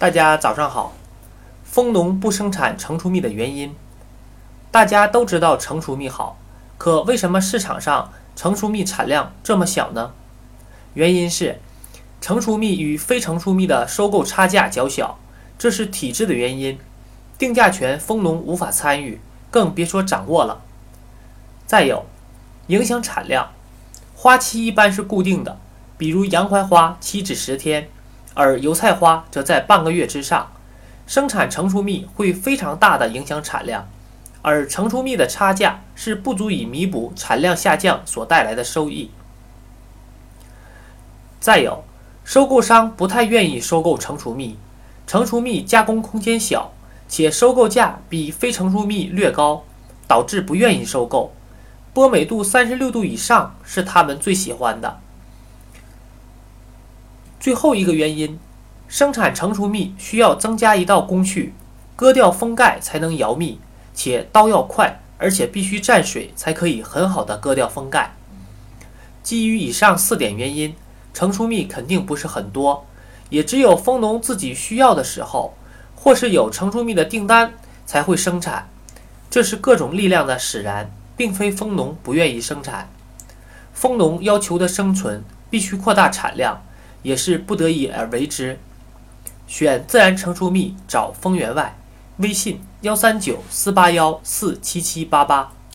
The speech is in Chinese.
大家早上好。蜂农不生产成熟蜜的原因，大家都知道成熟蜜好，可为什么市场上成熟蜜产量这么小呢？原因是成熟蜜与非成熟蜜的收购差价较小，这是体制的原因，定价权蜂农无法参与，更别说掌握了。再有，影响产量，花期一般是固定的，比如洋槐花七至十天。而油菜花则在半个月之上，生产成熟蜜会非常大的影响产量，而成熟蜜的差价是不足以弥补产量下降所带来的收益。再有，收购商不太愿意收购成熟蜜，成熟蜜加工空间小，且收购价比非成熟蜜略高，导致不愿意收购。波美度三十六度以上是他们最喜欢的。最后一个原因，生产成熟蜜需要增加一道工序，割掉封盖才能摇蜜，且刀要快，而且必须蘸水才可以很好的割掉封盖。基于以上四点原因，成熟蜜肯定不是很多，也只有蜂农自己需要的时候，或是有成熟蜜的订单才会生产。这是各种力量的使然，并非蜂农不愿意生产。蜂农要求的生存，必须扩大产量。也是不得已而为之。选自然成熟蜜，找蜂源外。微信：幺三九四八幺四七七八八。